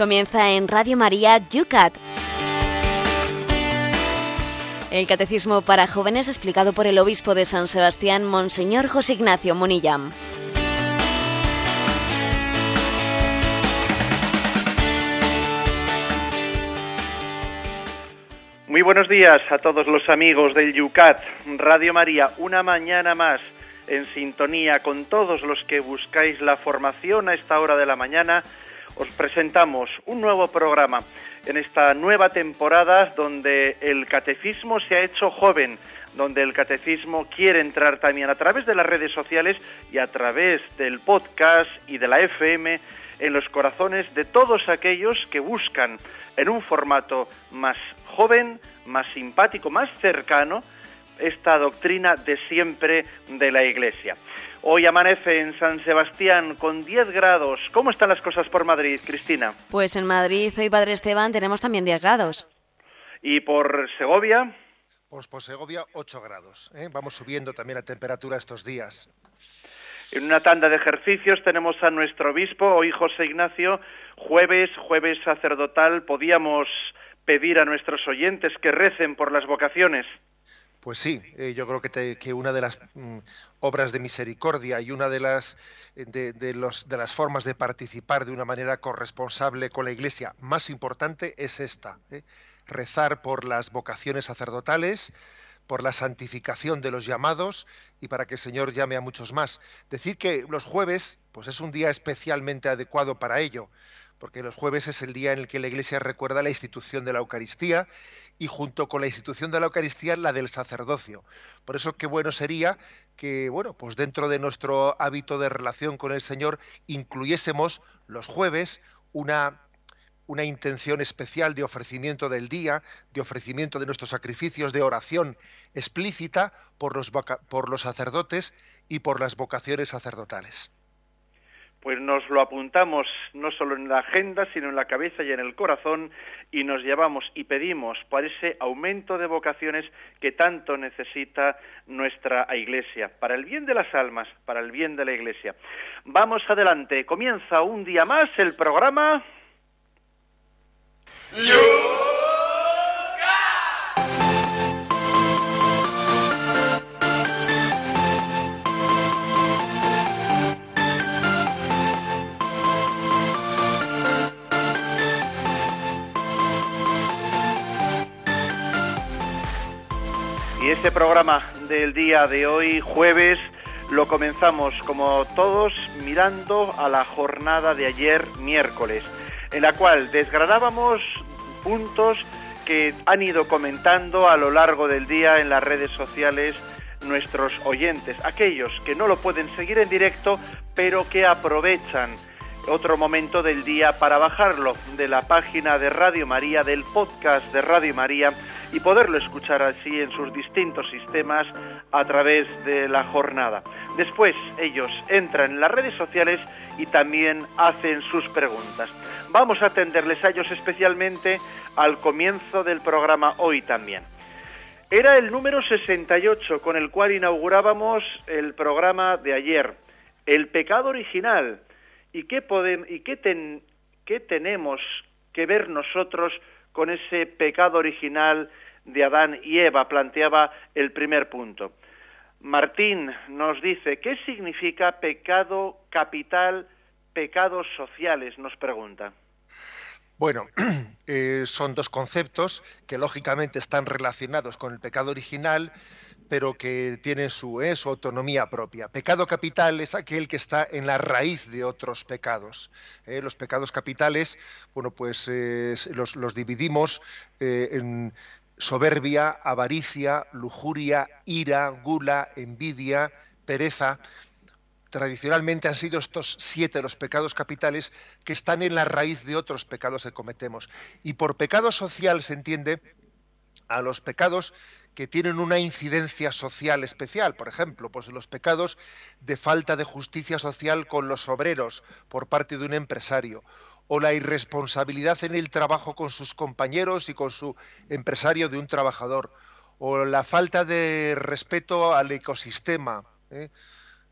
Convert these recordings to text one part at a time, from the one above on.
Comienza en Radio María Yucat. El Catecismo para Jóvenes explicado por el Obispo de San Sebastián, Monseñor José Ignacio Monillam. Muy buenos días a todos los amigos del Yucat, Radio María, una mañana más en sintonía con todos los que buscáis la formación a esta hora de la mañana. Os presentamos un nuevo programa en esta nueva temporada donde el catecismo se ha hecho joven, donde el catecismo quiere entrar también a través de las redes sociales y a través del podcast y de la FM en los corazones de todos aquellos que buscan en un formato más joven, más simpático, más cercano, esta doctrina de siempre de la Iglesia. Hoy amanece en San Sebastián con 10 grados. ¿Cómo están las cosas por Madrid, Cristina? Pues en Madrid, hoy Padre Esteban, tenemos también 10 grados. ¿Y por Segovia? Pues por Segovia 8 grados. ¿eh? Vamos subiendo también la temperatura estos días. En una tanda de ejercicios tenemos a nuestro obispo, hoy José Ignacio, jueves, jueves sacerdotal, podíamos pedir a nuestros oyentes que recen por las vocaciones. Pues sí, eh, yo creo que, que una de las mm, obras de misericordia y una de las, de, de, los, de las formas de participar de una manera corresponsable con la Iglesia más importante es esta, ¿eh? rezar por las vocaciones sacerdotales, por la santificación de los llamados y para que el Señor llame a muchos más. Decir que los jueves, pues es un día especialmente adecuado para ello, porque los jueves es el día en el que la Iglesia recuerda la institución de la Eucaristía y junto con la institución de la Eucaristía la del sacerdocio. Por eso qué bueno sería que, bueno, pues dentro de nuestro hábito de relación con el Señor incluyésemos los jueves una una intención especial de ofrecimiento del día, de ofrecimiento de nuestros sacrificios, de oración explícita por los, por los sacerdotes y por las vocaciones sacerdotales. Pues nos lo apuntamos no solo en la agenda, sino en la cabeza y en el corazón, y nos llevamos y pedimos por ese aumento de vocaciones que tanto necesita nuestra Iglesia, para el bien de las almas, para el bien de la Iglesia. Vamos adelante, comienza un día más el programa. Y este programa del día de hoy, jueves, lo comenzamos como todos mirando a la jornada de ayer, miércoles, en la cual desgranábamos puntos que han ido comentando a lo largo del día en las redes sociales nuestros oyentes, aquellos que no lo pueden seguir en directo, pero que aprovechan otro momento del día para bajarlo de la página de Radio María, del podcast de Radio María y poderlo escuchar así en sus distintos sistemas a través de la jornada. Después ellos entran en las redes sociales y también hacen sus preguntas. Vamos a atenderles a ellos especialmente al comienzo del programa hoy también. Era el número 68 con el cual inaugurábamos el programa de ayer, el pecado original. ¿Y qué, podemos, y qué, ten, qué tenemos que ver nosotros con ese pecado original de Adán y Eva? Planteaba el primer punto. Martín nos dice, ¿qué significa pecado capital, pecados sociales? Nos pregunta. Bueno, eh, son dos conceptos que lógicamente están relacionados con el pecado original, pero que tienen su, eh, su, autonomía propia. Pecado capital es aquel que está en la raíz de otros pecados. Eh, los pecados capitales, bueno, pues los, los, dividimos en soberbia, avaricia, lujuria, ira, gula, envidia, pereza tradicionalmente han sido estos siete los pecados capitales que están en la raíz de otros pecados que cometemos. Y por pecado social se entiende a los pecados que tienen una incidencia social especial, por ejemplo, pues los pecados de falta de justicia social con los obreros por parte de un empresario, o la irresponsabilidad en el trabajo con sus compañeros y con su empresario de un trabajador, o la falta de respeto al ecosistema, ¿eh?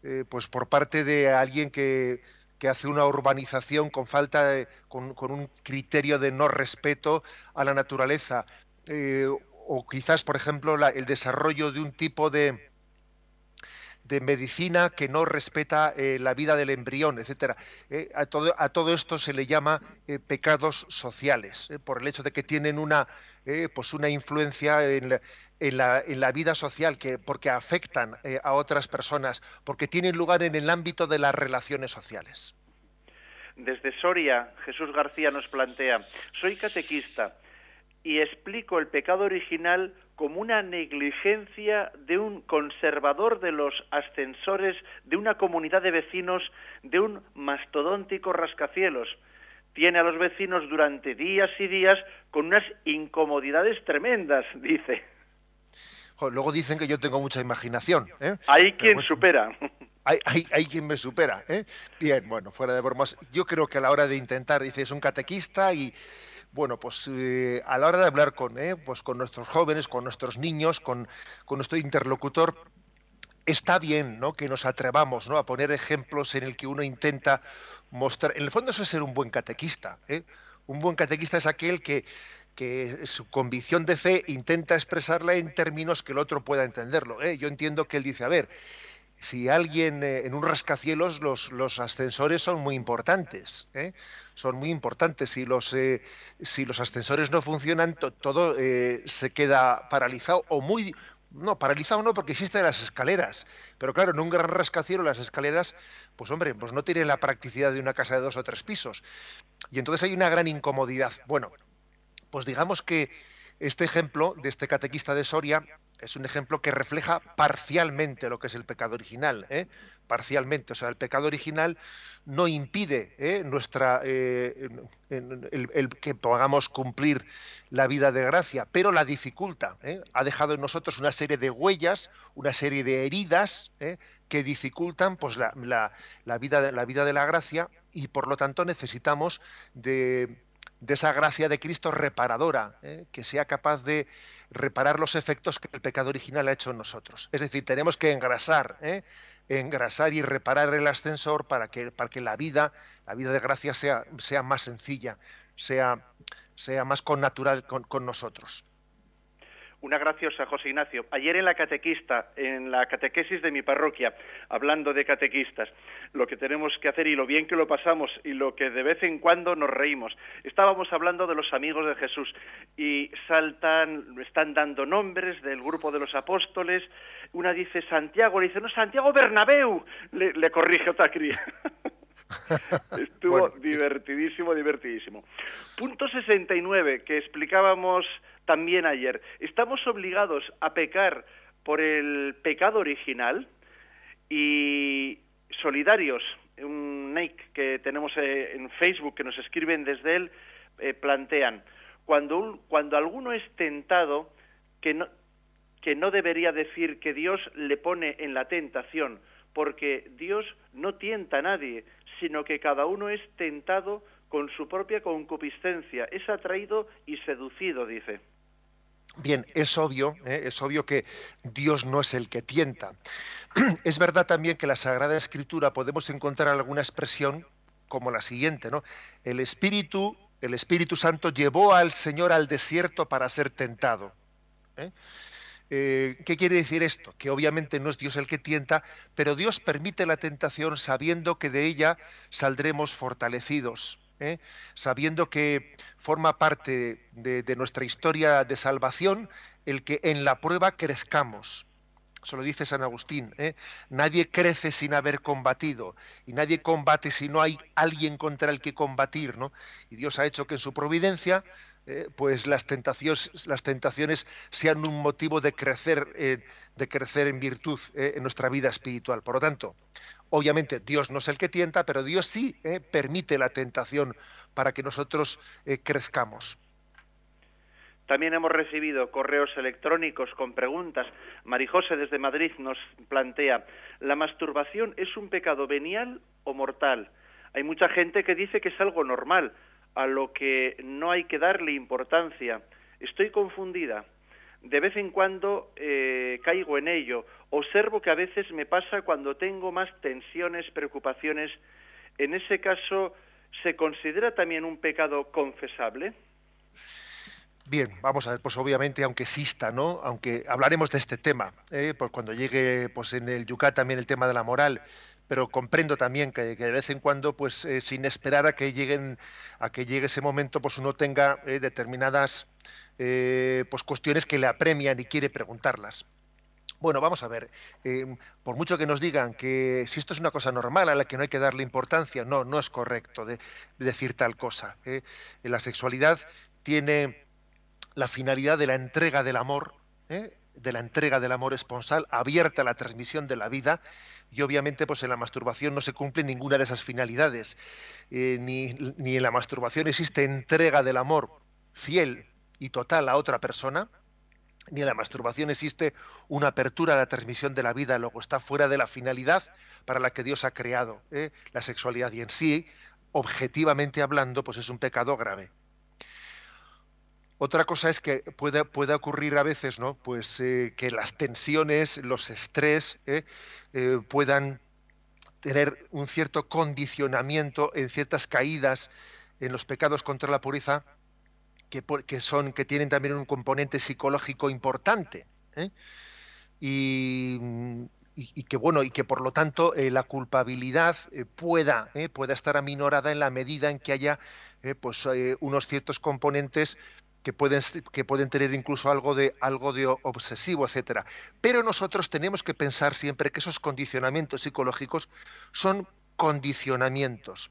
Eh, pues por parte de alguien que, que hace una urbanización con falta de, con, un criterio de no respeto a la naturaleza eh, o quizás por ejemplo el desarrollo de un tipo de de medicina que no respeta eh, la vida del embrión, etcétera. Eh, a, todo, esto se le llama pecados sociales, por el hecho de que tienen una, pues una influencia en la, en la, en la, vida social, que, porque afectan a otras personas, porque tienen lugar en el ámbito de las relaciones sociales. Desde Soria, Jesús García nos plantea, soy catequista y explico el pecado original como una negligencia de un conservador de los ascensores de una comunidad de vecinos de un mastodóntico rascacielos. Tiene a los vecinos durante días y días con unas incomodidades tremendas, dice. Luego dicen que yo tengo mucha imaginación. ¿eh? Hay quien supera hay, quien me supera. ¿eh? Bien, bueno, fuera de bromas, yo creo que a la hora de intentar, dice, es un catequista y, bueno, pues eh, a la hora de hablar con, ¿eh? pues con nuestros jóvenes, con nuestros niños, con, nuestro interlocutor, está bien ¿no? que nos atrevamos ¿no? a poner ejemplos en el que uno intenta mostrar. En el fondo, eso es ser un buen catequista. ¿eh? Un buen catequista es aquel que, que su convicción de fe intenta expresarla en términos que el otro pueda entenderlo. ¿eh? Yo entiendo que él dice, a ver, si alguien eh, en un rascacielos los, los, ascensores son muy importantes ¿eh? son muy importantes. Si los eh, ascensores no funcionan todo se queda paralizado o muy no paralizado no porque existen las escaleras. Pero claro en un gran rascacielos las escaleras pues hombre pues no tienen la practicidad de una casa de dos o tres pisos. Y entonces hay una gran incomodidad. Bueno pues digamos que este ejemplo de este catequista de Soria es un ejemplo que refleja parcialmente lo que es el pecado original, ¿eh? parcialmente. O sea, el pecado original no impide ¿eh? nuestra eh, el, que podamos cumplir la vida de gracia, pero la dificulta. Ha dejado en nosotros una serie de huellas, una serie de heridas que dificultan pues la, la, vida, la vida de la gracia y por lo tanto necesitamos de, de esa gracia de Cristo reparadora, que sea capaz de reparar los efectos que el pecado original ha hecho en nosotros. Es decir, tenemos que engrasar, ¿eh? engrasar y reparar el ascensor para que, para que la vida, la vida de gracia sea, sea más sencilla, sea, sea más connatural con, con nosotros una graciosa, José Ignacio. Ayer en la catequista, en la catequesis de mi parroquia, hablando de catequistas, lo que tenemos que hacer y lo bien que lo pasamos y lo que de vez en cuando nos reímos. Estábamos hablando de los amigos de Jesús y saltan, están dando nombres del grupo de los apóstoles. Una dice Santiago, le dice, no, Santiago Bernabéu, le, corrige otra cría. Estuvo divertidísimo, divertidísimo. Punto 69, que explicábamos también ayer. ¿Estamos obligados a pecar por el pecado original? Y solidarios, un Nike que tenemos eh, en Facebook, que nos escriben desde él, eh, plantean, cuando, cuando alguno es tentado, que no, que no debería decir que Dios le pone en la tentación, porque Dios no tienta a nadie, sino que cada uno es tentado con su propia concupiscencia, es atraído y seducido, dice. Bien, es obvio, ¿eh? es obvio que Dios no es el que tienta. Es verdad también que en la Sagrada Escritura podemos encontrar alguna expresión como la siguiente, ¿no? El Espíritu, el Espíritu Santo llevó al Señor al desierto para ser tentado. ¿eh? Eh, ¿Qué quiere decir esto? Que obviamente no es Dios el que tienta, pero Dios permite la tentación sabiendo que de ella saldremos fortalecidos. ¿eh? sabiendo que forma parte de, nuestra historia de salvación el que en la prueba crezcamos. Eso lo dice San Agustín. ¿eh? Nadie crece sin haber combatido y nadie combate si no hay alguien contra el que combatir. ¿no? Y Dios ha hecho que en su providencia ¿eh? pues las tentaciones, las tentaciones sean un motivo de crecer, de crecer en virtud en nuestra vida espiritual. Por lo tanto, Obviamente Dios no es el que tienta, pero Dios sí eh, permite la tentación para que nosotros eh, crezcamos. También hemos recibido correos electrónicos con preguntas. Marijose desde Madrid nos plantea, ¿la masturbación es un pecado venial o mortal? Hay mucha gente que dice que es algo normal, a lo que no hay que darle importancia. Estoy confundida de vez en cuando eh, caigo en ello. Observo que a veces me pasa cuando tengo más tensiones, preocupaciones en ese caso, ¿se considera también un pecado confesable? Bien, vamos a ver, pues obviamente, aunque exista, ¿no? Aunque hablaremos de este tema, ¿eh? pues cuando llegue, pues en el Yucat también el tema de la moral, pero comprendo también que, de vez en cuando, pues eh, sin esperar a que lleguen, a que llegue ese momento, pues uno tenga eh, determinadas, pues cuestiones que le apremian y quiere preguntarlas. Bueno, vamos a ver. por mucho que nos digan que si esto es una cosa normal a la que no hay que darle importancia, no, no es correcto de, decir tal cosa. La sexualidad tiene la finalidad de la entrega del amor, ¿eh? De la entrega del amor esponsal, abierta a la transmisión de la vida, y obviamente pues en la masturbación no se cumple ninguna de esas finalidades. Eh, ni, ni en la masturbación existe entrega del amor fiel y total a otra persona, ni en la masturbación existe una apertura a la transmisión de la vida, luego está fuera de la finalidad para la que Dios ha creado ¿eh? la sexualidad y en sí, objetivamente hablando, pues es un pecado grave. Otra cosa es que puede, puede ocurrir a veces, ¿no? Pues eh, que las tensiones, los estrés eh, eh, puedan tener un cierto condicionamiento en ciertas caídas en los pecados contra la pureza que, que son que tienen también un componente psicológico importante y, y, que bueno y que por lo tanto la culpabilidad pueda pueda estar aminorada en la medida en que haya pues unos ciertos componentes que pueden, que pueden tener incluso algo de, algo de obsesivo, etcétera. Pero nosotros tenemos que pensar siempre que esos condicionamientos psicológicos son condicionamientos,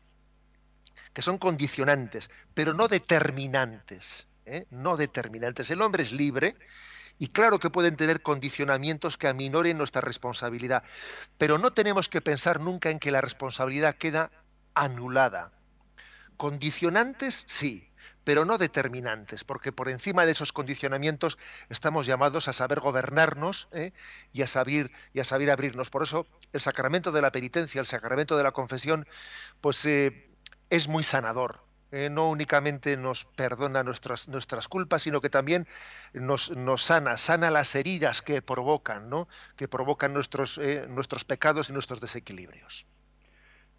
que son condicionantes, pero no determinantes. ¿eh? No determinantes. El hombre es libre y claro que pueden tener condicionamientos que aminoren nuestra responsabilidad, pero no tenemos que pensar nunca en que la responsabilidad queda anulada. Condicionantes, sí, pero no determinantes, porque por encima de esos condicionamientos estamos llamados a saber gobernarnos ¿eh? y, a saber, y a saber abrirnos. Por eso el sacramento de la penitencia, el sacramento de la confesión, pues eh, es muy sanador. ¿eh? no únicamente nos perdona nuestras, nuestras culpas, sino que también nos, nos sana, sana las heridas que provocan, ¿no? que provocan nuestros, nuestros pecados y nuestros desequilibrios.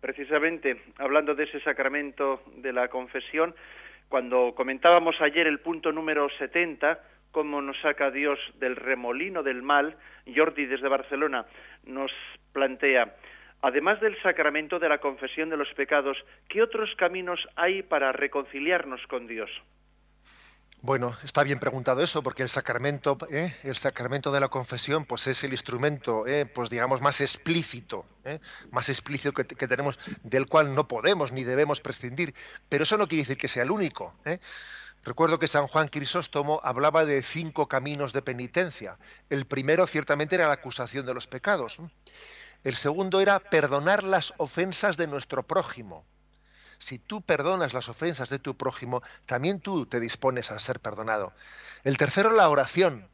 Precisamente, hablando de ese sacramento de la confesión, cuando comentábamos ayer el punto número 70, cómo nos saca Dios del remolino del mal, Jordi desde Barcelona nos plantea, además del sacramento de la confesión de los pecados, ¿qué otros caminos hay para reconciliarnos con Dios? Bueno, está bien preguntado eso, porque el sacramento, ¿eh? el sacramento de la confesión, pues es el instrumento, ¿eh? pues digamos más explícito, ¿eh? más explícito que, que, tenemos, del cual no podemos ni debemos prescindir. Pero eso no quiere decir que sea el único. Recuerdo que San Juan Crisóstomo hablaba de cinco caminos de penitencia. El primero, ciertamente, era la acusación de los pecados. El segundo era perdonar las ofensas de nuestro prójimo si tú perdonas las ofensas de tu prójimo, también tú te dispones a ser perdonado. El tercero, la oración.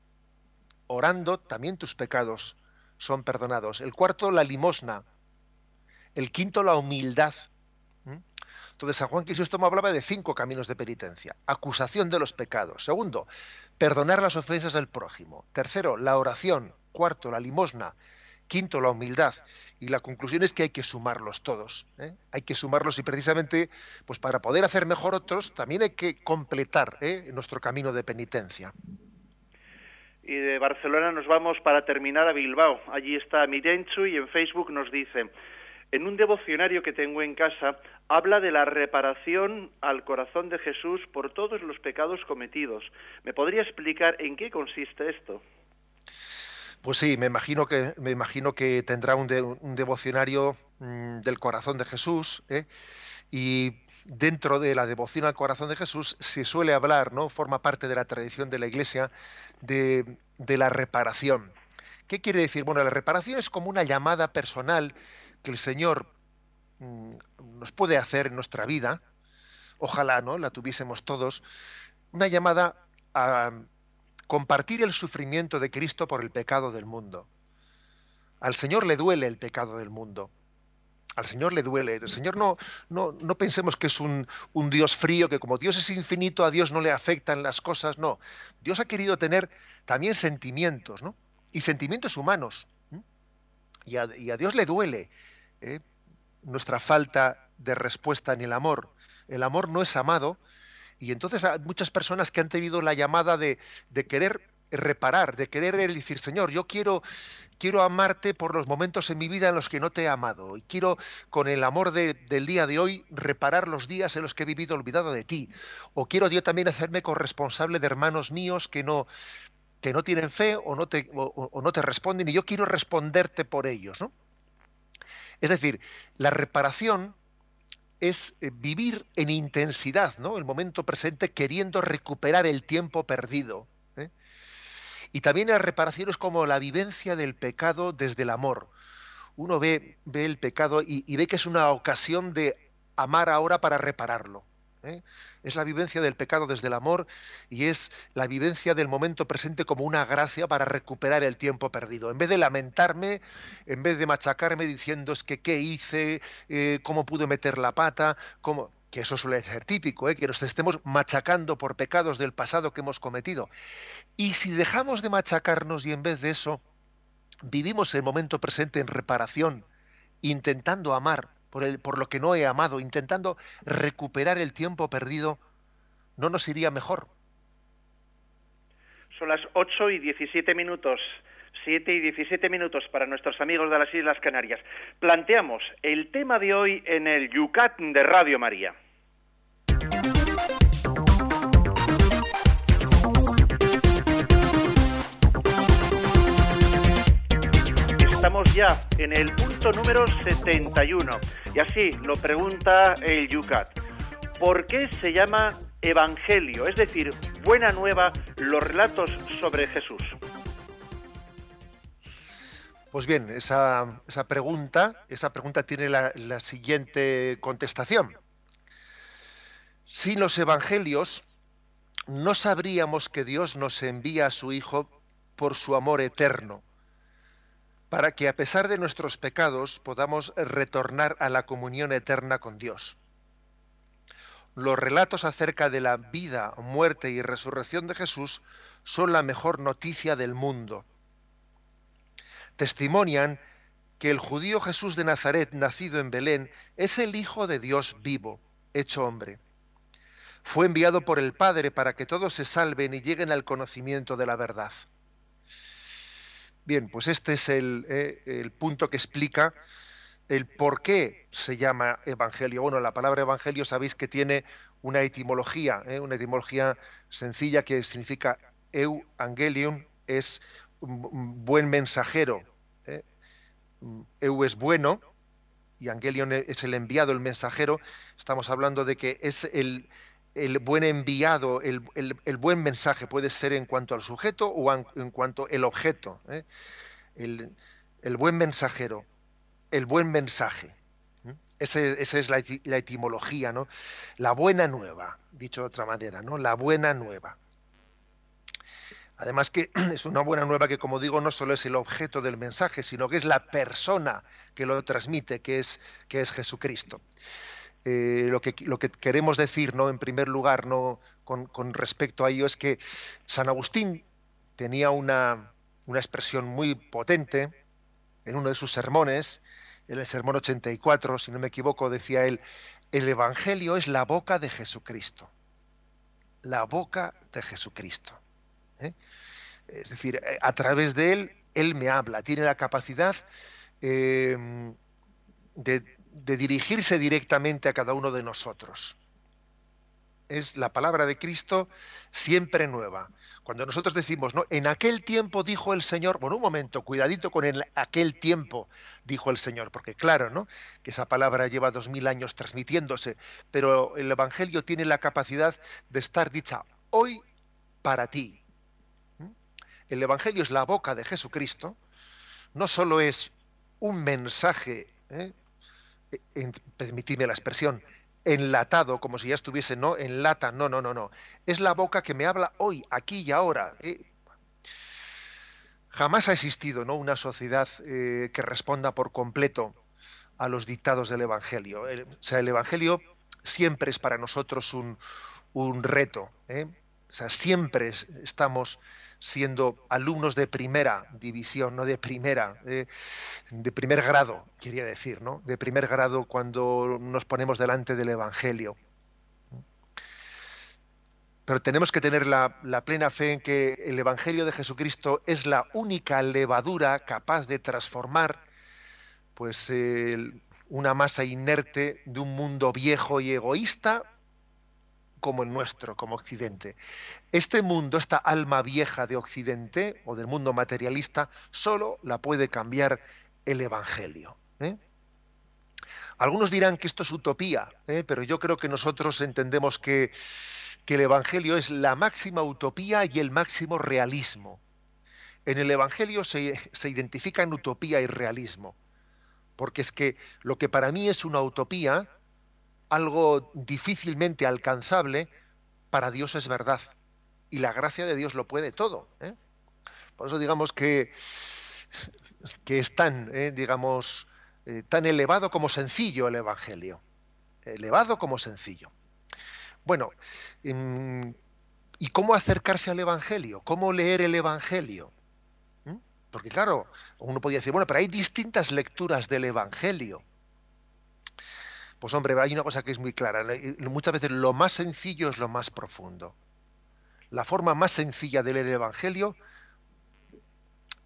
Orando, también tus pecados son perdonados. El cuarto, la limosna. El quinto, la humildad. ¿Mm? Entonces, San Juan Crisóstomo hablaba de cinco caminos de penitencia. Acusación de los pecados. Segundo, perdonar las ofensas del prójimo. Tercero, la oración. Cuarto, la limosna. Quinto, la humildad. Y la conclusión es que hay que sumarlos todos. ¿eh? Hay que sumarlos y precisamente, pues para poder hacer mejor otros, también hay que completar ¿eh? nuestro camino de penitencia. Y de Barcelona nos vamos para terminar a Bilbao. Allí está Mirenchu y en Facebook nos dice, en un devocionario que tengo en casa, habla de la reparación al corazón de Jesús por todos los pecados cometidos. ¿Me podría explicar en qué consiste esto? Pues sí, me imagino que, me imagino que tendrá un, devocionario mm, del corazón de Jesús, ¿eh? y dentro de la devoción al corazón de Jesús se suele hablar, ¿no? Forma parte de la tradición de la Iglesia de, la reparación. ¿Qué quiere decir? Bueno, la reparación es como una llamada personal que el Señor mm, nos puede hacer en nuestra vida. Ojalá, ¿no? La tuviésemos todos. Una llamada a, compartir el sufrimiento de Cristo por el pecado del mundo. Al Señor le duele el pecado del mundo. Al Señor le duele. El Señor no, no, no pensemos que es un, Dios frío, que como Dios es infinito, a Dios no le afectan las cosas. No. Dios ha querido tener también sentimientos, ¿no? Y sentimientos humanos. Y a, y a, Dios le duele ¿eh? nuestra falta de respuesta en el amor. El amor no es amado y entonces hay muchas personas que han tenido la llamada de, de querer reparar, de querer decir, Señor, yo quiero, quiero amarte por los momentos en mi vida en los que no te he amado y quiero con el amor del día de hoy reparar los días en los que he vivido olvidado de ti. O quiero yo también hacerme corresponsable de hermanos míos que no que no tienen fe o no te, o, no te responden y yo quiero responderte por ellos. ¿no? Es decir, la reparación es eh, vivir en intensidad, ¿no? El momento presente queriendo recuperar el tiempo perdido. ¿eh? Y también la reparación es como la vivencia del pecado desde el amor. Uno ve, ve el pecado y, y ve que es una ocasión de amar ahora para repararlo. ¿Eh? Es la vivencia del pecado desde el amor y es la vivencia del momento presente como una gracia para recuperar el tiempo perdido. En vez de lamentarme, en vez de machacarme diciendo es que qué hice, eh, cómo pude meter la pata, cómo que eso suele ser típico, ¿eh? que nos estemos machacando por pecados del pasado que hemos cometido. Y si dejamos de machacarnos y en vez de eso vivimos el momento presente en reparación, intentando amar, por, lo que no he amado, intentando recuperar el tiempo perdido, ¿no nos iría mejor? Son las 8 y 17 minutos. 7 y 17 minutos para nuestros amigos de las Islas Canarias. Planteamos el tema de hoy en el Yucat de Radio María. Estamos ya en el punto número 71 y así lo pregunta el Yucat. ¿Por qué se llama Evangelio? Es decir, buena nueva, los relatos sobre Jesús. Pues bien, esa, pregunta, esa pregunta tiene la, la siguiente contestación. Sin los evangelios, no sabríamos que Dios nos envía a su Hijo por su amor eterno para que a pesar de nuestros pecados podamos retornar a la comunión eterna con Dios. Los relatos acerca de la vida, muerte y resurrección de Jesús son la mejor noticia del mundo. Testimonian que el judío Jesús de Nazaret, nacido en Belén, es el Hijo de Dios vivo, hecho hombre. Fue enviado por el Padre para que todos se salven y lleguen al conocimiento de la verdad. Bien, pues este es eh, el, punto que explica el por qué se llama evangelio. Bueno, la palabra evangelio sabéis que tiene una etimología, eh, una etimología sencilla que significa euangelium, es un buen mensajero. Eh. Eu es bueno y angelion es el enviado, el mensajero. Estamos hablando de que es el, el buen enviado, el, buen mensaje puede ser en cuanto al sujeto o en, cuanto al objeto. ¿eh? El, buen mensajero, el buen mensaje. esa es la, etimología, ¿no? La buena nueva, dicho de otra manera, ¿no? La buena nueva. Además que es una buena nueva que, como digo, no solo es el objeto del mensaje, sino que es la persona que lo transmite, que es Jesucristo. Eh, lo, que, lo que queremos decir, ¿no? En primer lugar, ¿no? Con, respecto a ello es que San Agustín tenía una, una expresión muy potente en uno de sus sermones, en el sermón 84, si no me equivoco, decía él, el Evangelio es la boca de Jesucristo. La boca de Jesucristo. ¿eh? Es decir, a través de él, él me habla, tiene la capacidad eh, de, de dirigirse directamente a cada uno de nosotros. Es la palabra de Cristo siempre nueva. Cuando nosotros decimos, no, en aquel tiempo dijo el Señor, bueno, un momento, cuidadito con el aquel tiempo, dijo el Señor, porque claro, ¿no? Que esa palabra lleva dos mil años transmitiéndose, pero el Evangelio tiene la capacidad de estar dicha hoy para ti. ¿Mm? El Evangelio es la boca de Jesucristo, no solo es un mensaje ¿eh? Permitidme la expresión, enlatado, como si ya estuviese, no, en lata, no, no, no, no. Es la boca que me habla hoy, aquí y ahora. ¿eh? Jamás ha existido ¿no? una sociedad eh, que responda por completo a los dictados del Evangelio. o sea, el Evangelio siempre es para nosotros un, un reto. ¿eh? O sea, siempre estamos siendo alumnos de primera división, no de primera, de primer grado, quería decir, ¿no? De primer grado cuando nos ponemos delante del Evangelio. Pero tenemos que tener la, plena fe en que el Evangelio de Jesucristo es la única levadura capaz de transformar pues, una masa inerte de un mundo viejo y egoísta como el nuestro, como Occidente. Este mundo, esta alma vieja de Occidente o del mundo materialista, solo la puede cambiar el Evangelio. ¿eh? Algunos dirán que esto es utopía, ¿eh? pero yo creo que nosotros entendemos que el Evangelio es la máxima utopía y el máximo realismo. En el Evangelio se, se identifica en utopía y realismo, porque es que lo que para mí es una utopía, algo difícilmente alcanzable, para Dios es verdad. Y la gracia de Dios lo puede todo. ¿eh? Por eso digamos que, que es tan, ¿eh? digamos, eh, tan elevado como sencillo el Evangelio. Elevado como sencillo. Bueno, em, ¿y cómo acercarse al Evangelio? ¿Cómo leer el Evangelio? ¿Mm? Porque claro, uno podría decir, bueno, pero hay distintas lecturas del Evangelio. Pues hombre, hay una cosa que es muy clara. Muchas veces lo más sencillo es lo más profundo. La forma más sencilla de leer el Evangelio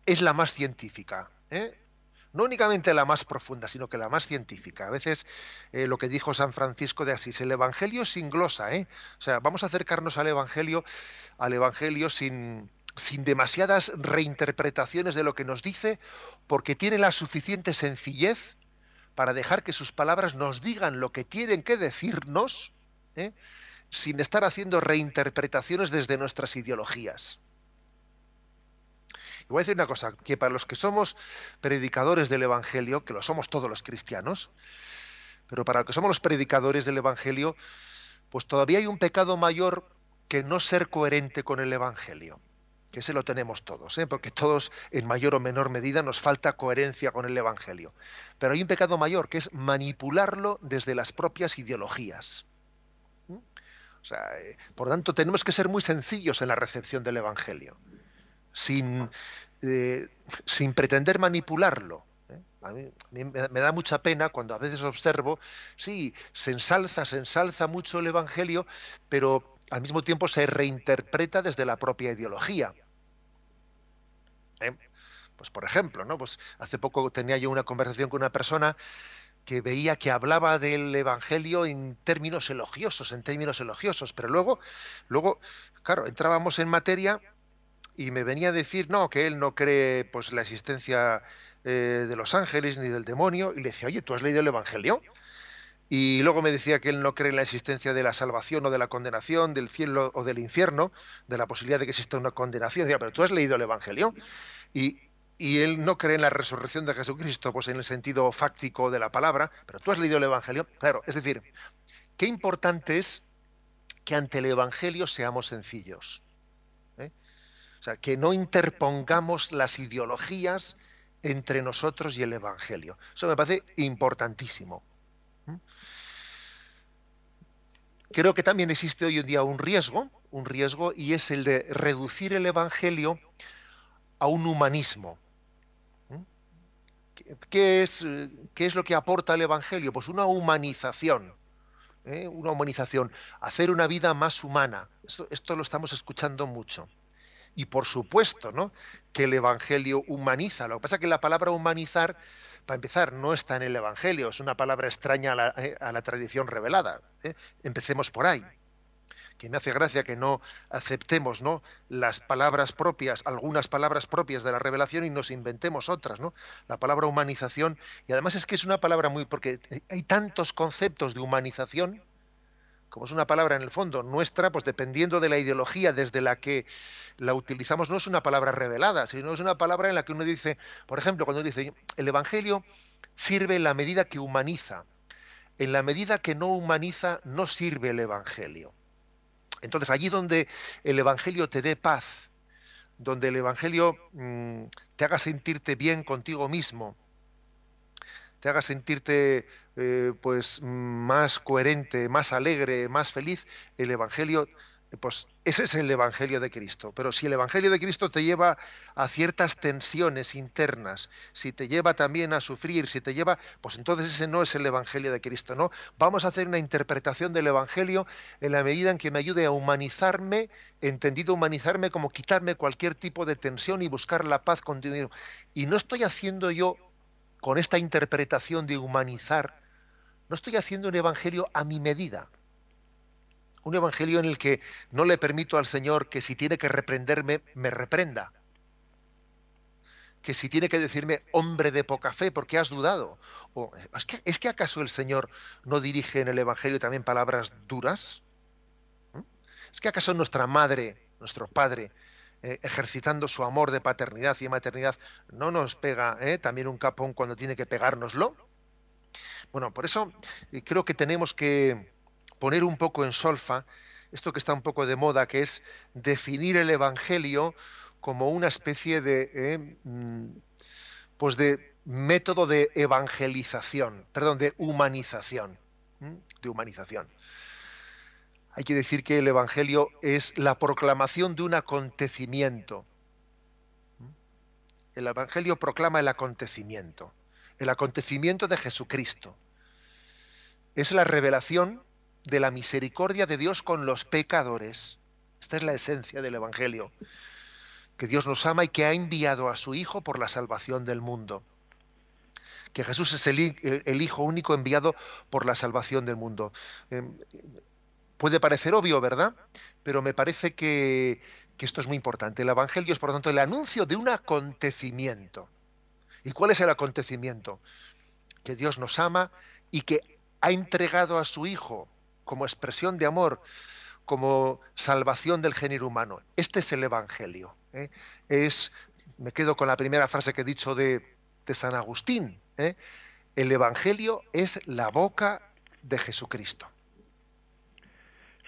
es la más científica. ¿eh? no únicamente la más profunda, sino que la más científica. A veces eh, lo que dijo San Francisco de Asís, el Evangelio sin glosa, ¿eh? O sea, vamos a acercarnos al Evangelio, al Evangelio sin, sin demasiadas reinterpretaciones de lo que nos dice, porque tiene la suficiente sencillez para dejar que sus palabras nos digan lo que tienen que decirnos, ¿eh? sin estar haciendo reinterpretaciones desde nuestras ideologías voy a decir una cosa, que para los que somos predicadores del Evangelio, que lo somos todos los cristianos, pero para los que somos los predicadores del Evangelio, pues todavía hay un pecado mayor que no ser coherente con el Evangelio, que ese lo tenemos todos, ¿eh? porque todos en mayor o menor medida nos falta coherencia con el Evangelio. Pero hay un pecado mayor, que es manipularlo desde las propias ideologías. ¿Mm? O sea, eh, por tanto, tenemos que ser muy sencillos en la recepción del Evangelio sin, eh, sin pretender manipularlo. ¿eh? A mí, me, da mucha pena cuando a veces observo, sí, se ensalza, se ensalza mucho el Evangelio, pero al mismo tiempo se reinterpreta desde la propia ideología. ¿eh? Pues por ejemplo, ¿no? Pues hace poco tenía yo una conversación con una persona que veía que hablaba del Evangelio en términos elogiosos, en términos elogiosos, pero luego, luego, claro, entrábamos en materia y me venía a decir, no, que él no cree pues la existencia eh, de los ángeles ni del demonio, y le decía, oye, ¿tú has leído el Evangelio? Y luego me decía que él no cree en la existencia de la salvación o de la condenación, del cielo o del infierno, de la posibilidad de que exista una condenación. Decía, pero tú has leído el Evangelio. Y, él no cree en la resurrección de Jesucristo, pues en el sentido fáctico de la palabra, pero tú has leído el Evangelio. Claro, es decir, qué importante es que ante el Evangelio seamos sencillos. O sea, que no interpongamos las ideologías entre nosotros y el Evangelio. Eso me parece importantísimo. Creo que también existe hoy en día un riesgo, un riesgo, y es el de reducir el Evangelio a un humanismo. ¿Mm? ¿Qué es, ¿Qué es, lo que aporta el Evangelio? Pues una humanización. ¿eh? Una humanización. Hacer una vida más humana. esto lo estamos escuchando mucho y por supuesto, ¿no? Que el Evangelio humaniza. Lo que pasa es que la palabra humanizar, para empezar, no está en el Evangelio, es una palabra extraña a la, eh, tradición revelada. ¿eh? Empecemos por ahí. Que me hace gracia que no aceptemos ¿no? las palabras propias, algunas palabras propias de la revelación y nos inventemos otras, ¿no? La palabra humanización, y además es que es una palabra muy, porque hay tantos conceptos de humanización, como es una palabra en el fondo nuestra, pues dependiendo de la ideología desde la que la utilizamos, no es una palabra revelada, sino es una palabra en la que uno dice, por ejemplo, cuando dice, el Evangelio sirve en la medida que humaniza, en la medida que no humaniza, no sirve el Evangelio. Entonces, allí donde el Evangelio te dé paz, donde el Evangelio mm, te haga sentirte bien contigo mismo, te haga sentirte eh, pues más coherente, más alegre, más feliz, el Evangelio pues ese es el Evangelio de Cristo. Pero si el Evangelio de Cristo te lleva a ciertas tensiones internas, si te lleva también a sufrir, si te lleva, pues entonces ese no es el Evangelio de Cristo, ¿no? Vamos a hacer una interpretación del Evangelio en la medida en que me ayude a humanizarme, entendido humanizarme como quitarme cualquier tipo de tensión y buscar la paz continua. Y no estoy haciendo yo con esta interpretación de humanizar, no estoy haciendo un Evangelio a mi medida un evangelio en el que no le permito al Señor que si tiene que reprenderme, me reprenda. Que si tiene que decirme hombre de poca fe, porque has dudado. O, ¿es, que, ¿Es que acaso el Señor no dirige en el evangelio también palabras duras? ¿Mm? ¿Es que acaso nuestra madre, nuestro padre, eh, ejercitando su amor de paternidad y maternidad, no nos pega eh, también un capón cuando tiene que pegárnoslo? Bueno, por eso eh, creo que tenemos que, poner un poco en solfa esto que está un poco de moda, que es definir el Evangelio como una especie de, eh, mm, pues de método de evangelización, perdón, de humanización, de humanización. Hay que decir que el Evangelio es la proclamación de un acontecimiento. El Evangelio proclama el acontecimiento, el acontecimiento de Jesucristo. Es la revelación de la misericordia de Dios con los pecadores. Esta es la esencia del Evangelio, que Dios nos ama y que ha enviado a su Hijo por la salvación del mundo. Que Jesús es el, Hijo único enviado por la salvación del mundo. Em, puede parecer obvio, ¿verdad? Pero me parece que, esto es muy importante. El Evangelio es, por lo tanto, el anuncio de un acontecimiento. ¿Y cuál es el acontecimiento? Que Dios nos ama y que ha entregado a su Hijo como expresión de amor, como salvación del género humano. Este es el Evangelio. ¿eh? Es, me quedo con la primera frase que he dicho de, San Agustín. ¿eh? El Evangelio es la boca de Jesucristo.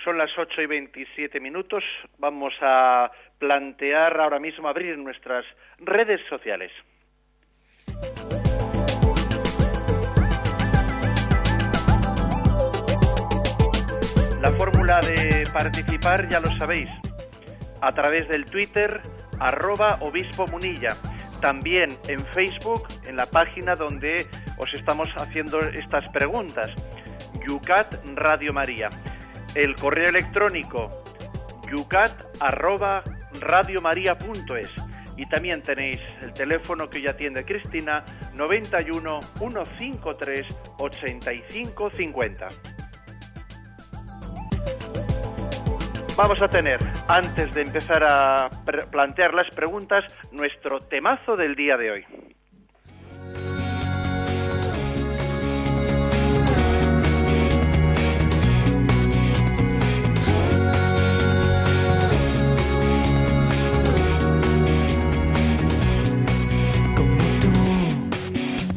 Son las 8 y 27 minutos. Vamos a plantear ahora mismo abrir nuestras redes sociales. La fórmula de participar ya lo sabéis, a través del Twitter arroba obispo munilla, también en Facebook, en la página donde os estamos haciendo estas preguntas, Yucat Radio María, el correo electrónico yucat arroba radiomaria.es y también tenéis el teléfono que ya atiende Cristina 91 153 85 50. Vamos a tener, antes de empezar a plantear las preguntas, nuestro temazo del día de hoy.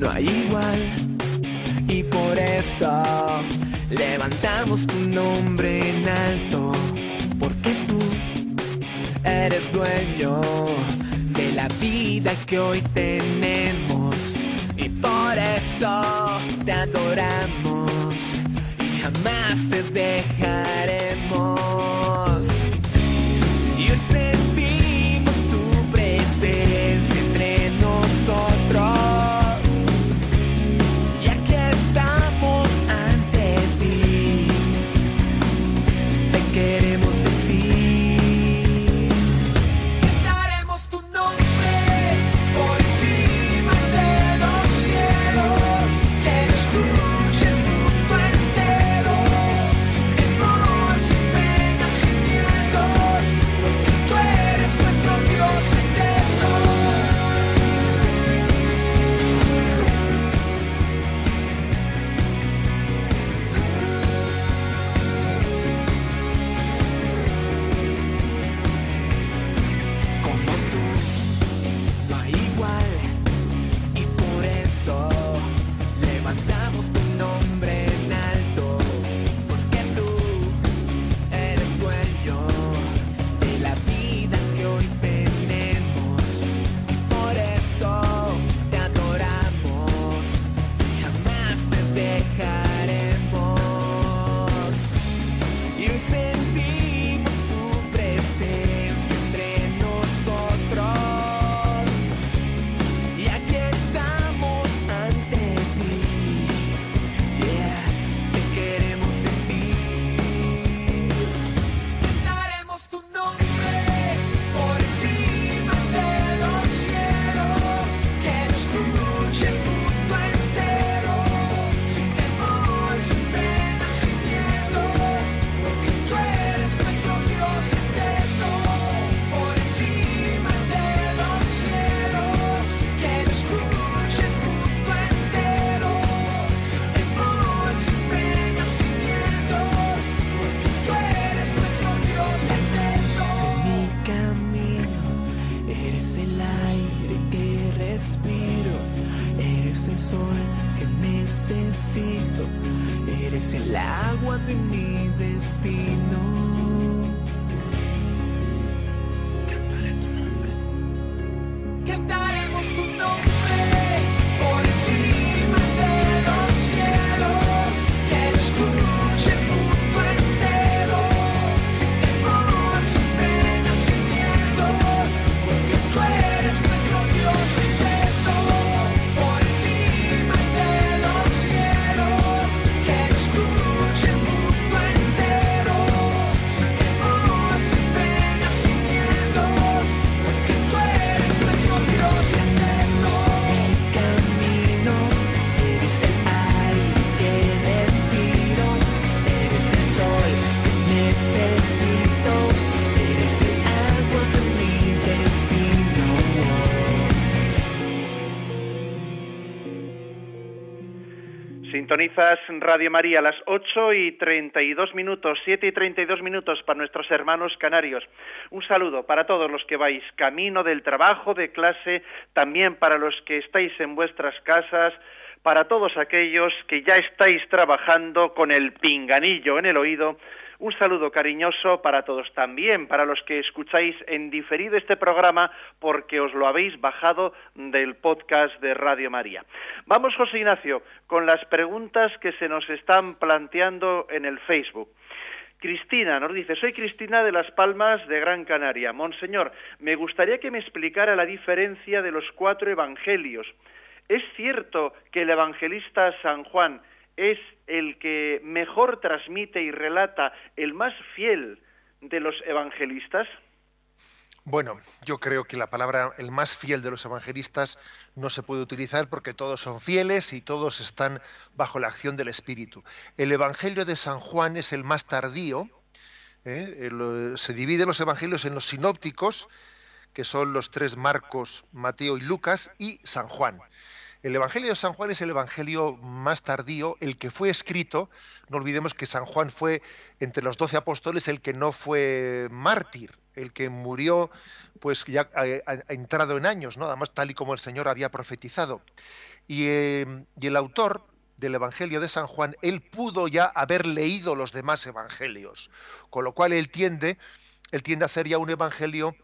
No hay igual, y por eso levantamos tu nombre en alto porque tú eres dueño de la vida que hoy tenemos. Y por eso te adoramos y jamás te dejaremos. Y hoy sentimos tu presencia Sintonizas Radio María a las 8 y 32 minutos, 7 y 32 minutos para nuestros hermanos canarios. Un saludo para todos los que vais camino del trabajo, de clase, también para los que estáis en vuestras casas, para todos aquellos que ya estáis trabajando con el pinganillo en el oído. Un saludo cariñoso para todos también, para los que escucháis en diferido este programa porque os lo habéis bajado del podcast de Radio María. Vamos, José Ignacio, con las preguntas que se nos están planteando en el Facebook. Cristina nos dice, soy Cristina de Las Palmas de Gran Canaria. Monseñor, me gustaría que me explicara la diferencia de los cuatro evangelios. ¿Es cierto que el evangelista San Juan es el que mejor transmite y relata, el más fiel de los evangelistas? Bueno, yo creo que la palabra el más fiel de los evangelistas no se puede utilizar porque todos son fieles y todos están bajo la acción del Espíritu. El Evangelio de San Juan es el más tardío. ¿eh? Se dividen los evangelios en los sinópticos, que son los tres Marcos, Mateo y Lucas, y San Juan. El Evangelio de San Juan es el Evangelio más tardío, el que fue escrito. No olvidemos que San Juan fue entre los doce apóstoles el que no fue mártir, el que murió pues ya ha, ha entrado en años, ¿no? Además tal y como el Señor había profetizado. Y, eh, y el autor del Evangelio de San Juan, él pudo ya haber leído los demás evangelios, con lo cual él tiende, él tiende a hacer ya un evangelio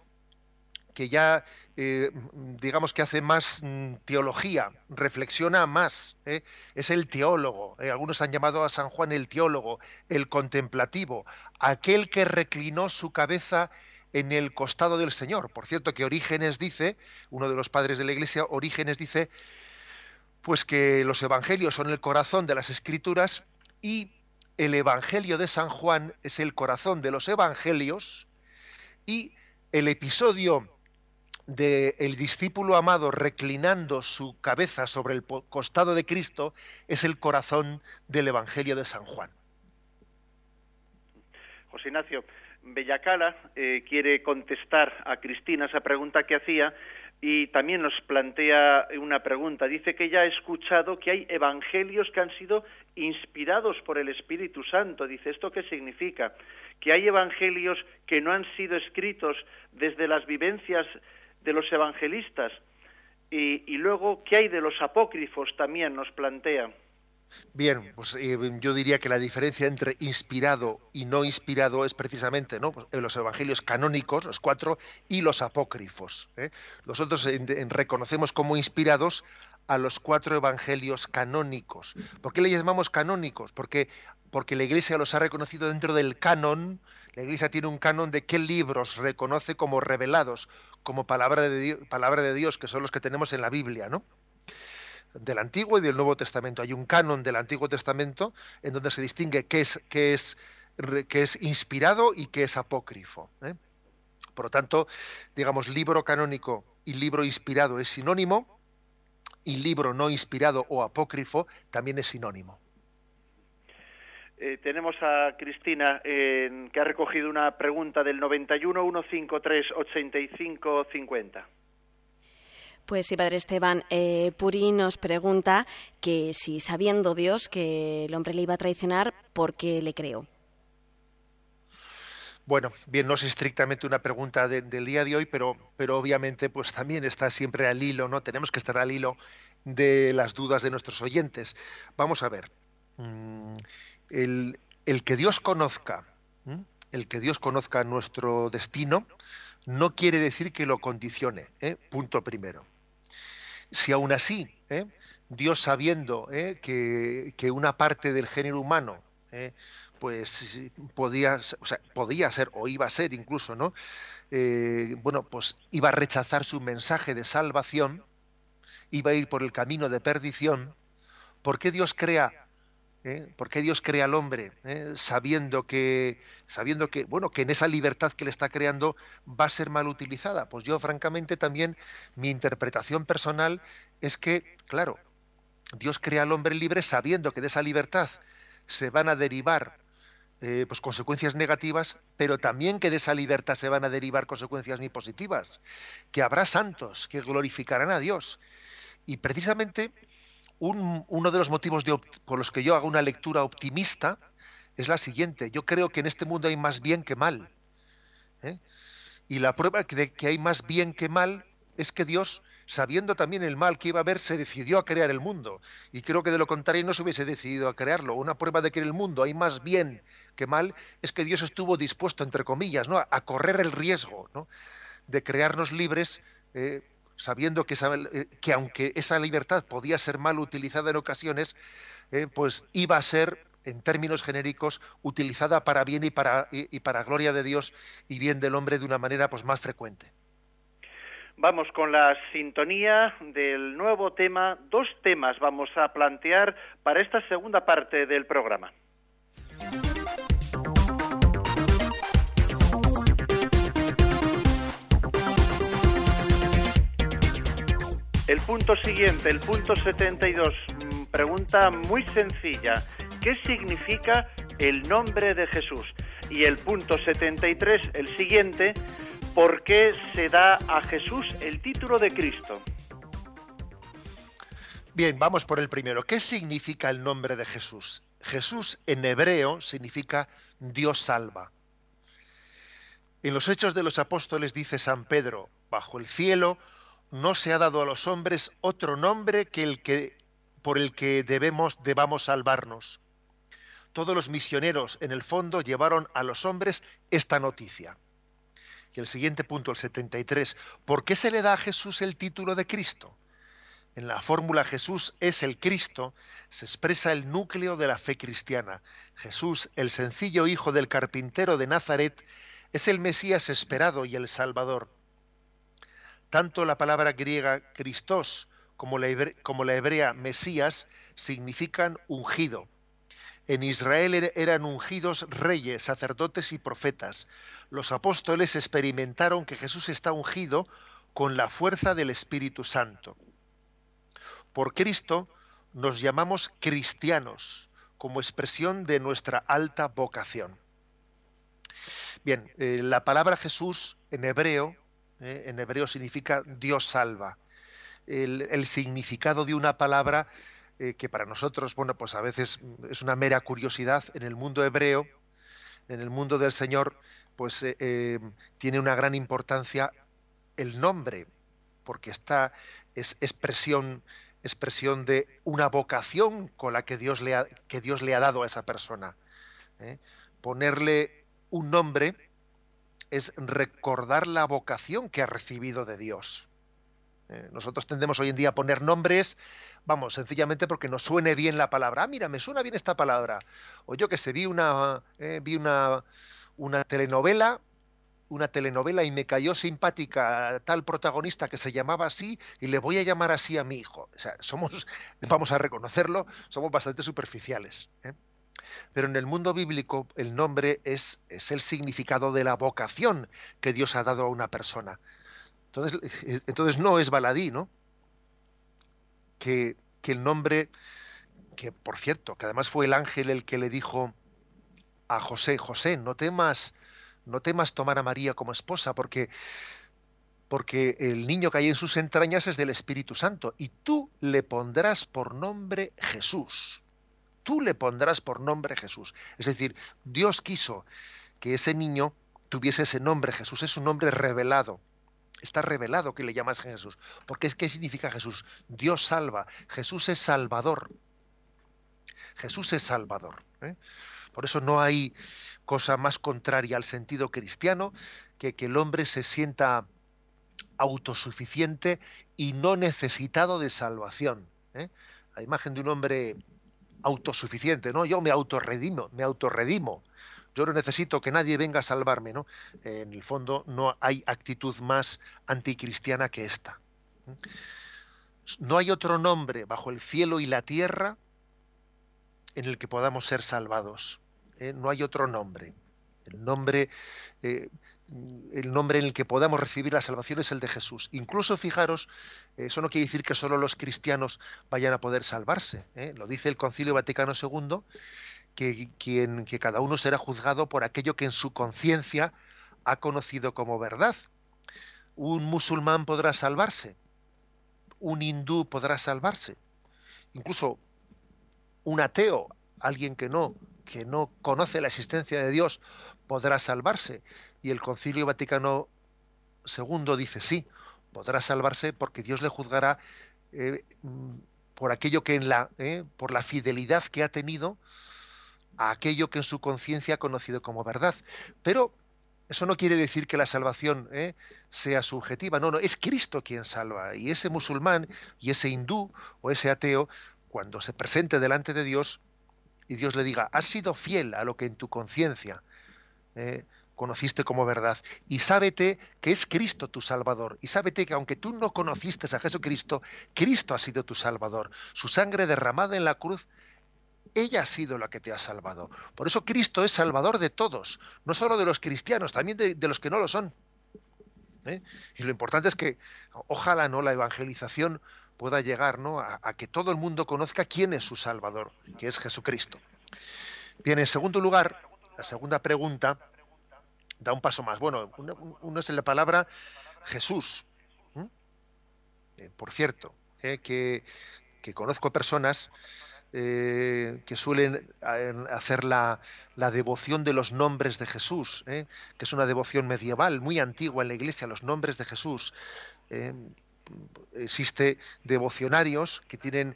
que ya, eh, digamos que hace más mm, teología, reflexiona más, ¿eh? es el teólogo. ¿eh? Algunos han llamado a San Juan el teólogo, el contemplativo, aquel que reclinó su cabeza en el costado del Señor. Por cierto, que Orígenes dice, uno de los padres de la Iglesia, Orígenes dice, pues que los evangelios son el corazón de las escrituras y el evangelio de San Juan es el corazón de los evangelios y el episodio de el discípulo amado reclinando su cabeza sobre el costado de Cristo es el corazón del evangelio de San Juan. José Ignacio, Bellacala eh, quiere contestar a Cristina esa pregunta que hacía y también nos plantea una pregunta. Dice que ya ha escuchado que hay evangelios que han sido inspirados por el Espíritu Santo. Dice, ¿esto qué significa? Que hay evangelios que no han sido escritos desde las vivencias de los evangelistas. Y, y luego, ¿qué hay de los apócrifos? También nos plantea. Bien, pues eh, yo diría que la diferencia entre inspirado y no inspirado es precisamente ¿no? Pues, en los evangelios canónicos, los cuatro, y los apócrifos. ¿eh? Nosotros reconocemos como inspirados a los cuatro evangelios canónicos. ¿Por qué le llamamos canónicos? Porque, porque la Iglesia los ha reconocido dentro del canon. La Iglesia tiene un canon de qué libros reconoce como revelados, como palabra de, Dios, palabra de Dios, que son los que tenemos en la Biblia, ¿no? del Antiguo y del Nuevo Testamento. Hay un canon del Antiguo Testamento en donde se distingue qué es, qué es, qué es inspirado y qué es apócrifo. ¿eh? Por lo tanto, digamos, libro canónico y libro inspirado es sinónimo y libro no inspirado o apócrifo también es sinónimo. Eh, tenemos a Cristina eh, que ha recogido una pregunta del 91 153 85 50. Pues sí, Padre Esteban, eh, Puri nos pregunta que si sabiendo Dios que el hombre le iba a traicionar, ¿por qué le creó? Bueno, bien, no es estrictamente una pregunta de- del día de hoy, pero, pero obviamente pues también está siempre al hilo, ¿no? Tenemos que estar al hilo de las dudas de nuestros oyentes. Vamos a ver. Mm, El, el que Dios conozca, ¿m? el que Dios conozca nuestro destino, no quiere decir que lo condicione. ¿eh? Punto primero. Si aún así, ¿eh? Dios sabiendo ¿eh? que, que una parte del género humano, pues podía, o sea, podía ser o iba a ser incluso, ¿no? Bueno, pues iba a rechazar su mensaje de salvación, iba a ir por el camino de perdición. ¿Por qué Dios crea? ¿Eh? ¿Por qué Dios crea al hombre ¿eh? sabiendo que sabiendo que bueno que en esa libertad que le está creando va a ser mal utilizada? Pues yo francamente también mi interpretación personal es que claro Dios crea al hombre libre sabiendo que de esa libertad se van a derivar eh, pues consecuencias negativas, pero también que de esa libertad se van a derivar consecuencias muy positivas, que habrá santos que glorificarán a Dios. Y precisamente un- uno de los motivos por los que yo hago una lectura optimista es la siguiente. Yo creo que en este mundo hay más bien que mal. ¿eh? Y la prueba de que hay más bien que mal es que Dios, sabiendo también el mal que iba a haber, se decidió a crear el mundo. Y creo que de lo contrario no se hubiese decidido a crearlo. Una prueba de que en el mundo hay más bien que mal es que Dios estuvo dispuesto, entre comillas, ¿no? a, a correr el riesgo ¿no? de crearnos libres, eh, sabiendo eh, que aunque esa libertad podía ser mal utilizada en ocasiones, eh, pues iba a ser, en términos genéricos, utilizada para bien y para, y para gloria de Dios y bien del hombre de una manera pues más frecuente. Vamos con la sintonía del nuevo tema. Dos temas vamos a plantear para esta segunda parte del programa. El punto siguiente, el punto 72, mm, pregunta muy sencilla. ¿Qué significa el nombre de Jesús? Y el punto 73, el siguiente, ¿por qué se da a Jesús el título de Cristo? Bien, vamos por el primero. ¿Qué significa el nombre de Jesús? Jesús en hebreo significa Dios salva. En los Hechos de los Apóstoles dice San Pedro, bajo el cielo no se ha dado a los hombres otro nombre que el que por el que debemos debamos salvarnos. Todos los misioneros en el fondo llevaron a los hombres esta noticia. Y el siguiente punto, el 73, ¿por qué se le da a Jesús el título de Cristo? En la fórmula Jesús es el Cristo se expresa el núcleo de la fe cristiana. Jesús, el sencillo hijo del carpintero de Nazaret, es el Mesías esperado y el Salvador. Tanto la palabra griega Christos como la, hebrea Mesías significan ungido. En Israel er- eran ungidos reyes, sacerdotes y profetas. Los apóstoles experimentaron que Jesús está ungido con la fuerza del Espíritu Santo. Por Cristo nos llamamos cristianos como expresión de nuestra alta vocación. Bien, eh, la palabra Jesús en hebreo, eh, en hebreo significa Dios salva. El, significado de una palabra eh, que para nosotros, bueno, pues a veces es una mera curiosidad en el mundo hebreo, en el mundo del Señor, pues eh, tiene una gran importancia el nombre, porque está es expresión expresión de una vocación con la que Dios le ha, que Dios le ha dado a esa persona. Ponerle un nombre es recordar la vocación que ha recibido de Dios. Eh, nosotros tendemos hoy en día a poner nombres, vamos, sencillamente porque nos suene bien la palabra. Ah, mira, me suena bien esta palabra. O yo que sé, vi una, eh, vi una, una telenovela una telenovela y me cayó simpática tal protagonista que se llamaba así y le voy a llamar así a mi hijo. O sea, somos, vamos a reconocerlo, somos bastante superficiales. ¿eh? Pero en el mundo bíblico el nombre es, es el significado de la vocación que Dios ha dado a una persona. Entonces, eh, entonces no es baladí, ¿no? Que, que el nombre, que por cierto, que además fue el ángel el que le dijo a José, José, no temas no temas tomar a María como esposa, porque, porque el niño que hay en sus entrañas es del Espíritu Santo, y tú le pondrás por nombre Jesús. Tú le pondrás por nombre Jesús. Es decir, Dios quiso que ese niño tuviese ese nombre, Jesús es un nombre revelado. Está revelado que le llamas Jesús. Porque es que significa Jesús. Dios salva. Jesús es salvador. Jesús es salvador. ¿eh? Por eso no hay cosa más contraria al sentido cristiano que que el hombre se sienta autosuficiente y no necesitado de salvación. ¿eh? La imagen de un hombre autosuficiente, ¿no? Yo me autorredimo, me autorredimo. Yo no necesito que nadie venga a salvarme, ¿no? En el fondo no hay actitud más anticristiana que esta. No hay otro nombre bajo el cielo y la tierra en el que podamos ser salvados. ¿eh? No hay otro nombre. El nombre, eh, el nombre en el que podamos recibir la salvación es el de Jesús. Incluso, fijaros, eso no quiere decir que solo los cristianos vayan a poder salvarse. ¿eh? Lo dice el Concilio Vaticano II, que, que cada uno será juzgado por aquello que en su conciencia ha conocido como verdad. Un musulmán podrá salvarse, un hindú podrá salvarse, incluso un ateo, alguien que no, que no conoce la existencia de Dios, podrá salvarse. Y el Concilio Vaticano II dice sí, podrá salvarse porque Dios le juzgará eh, por aquello que en la, eh, por la fidelidad que ha tenido a aquello que en su conciencia ha conocido como verdad. Pero eso no quiere decir que la salvación eh, sea subjetiva, no, no, es Cristo quien salva. Y ese musulmán y ese hindú o ese ateo, cuando se presente delante de Dios y Dios le diga, has sido fiel a lo que en tu conciencia conociste como verdad, y sábete que es Cristo tu Salvador, y sábete que aunque tú no conociste a Jesucristo, Cristo ha sido tu Salvador. Su sangre derramada en la cruz ella ha sido la que te ha salvado. Por eso Cristo es salvador de todos, no solo de los cristianos, también de, los que no lo son. ¿eh? Y lo importante es que ojalá no la evangelización pueda llegar ¿no? a, a, que todo el mundo conozca quién es su Salvador, que es Jesucristo. Bien, en segundo lugar, la segunda pregunta da un paso más. Bueno, uno, es en la palabra Jesús. Eh, por cierto, eh, que, que conozco personas eh, que suelen hacer la, la, devoción de los nombres de Jesús, que es una devoción medieval muy antigua en la Iglesia, los nombres de Jesús. Eh, existe devocionarios que tienen,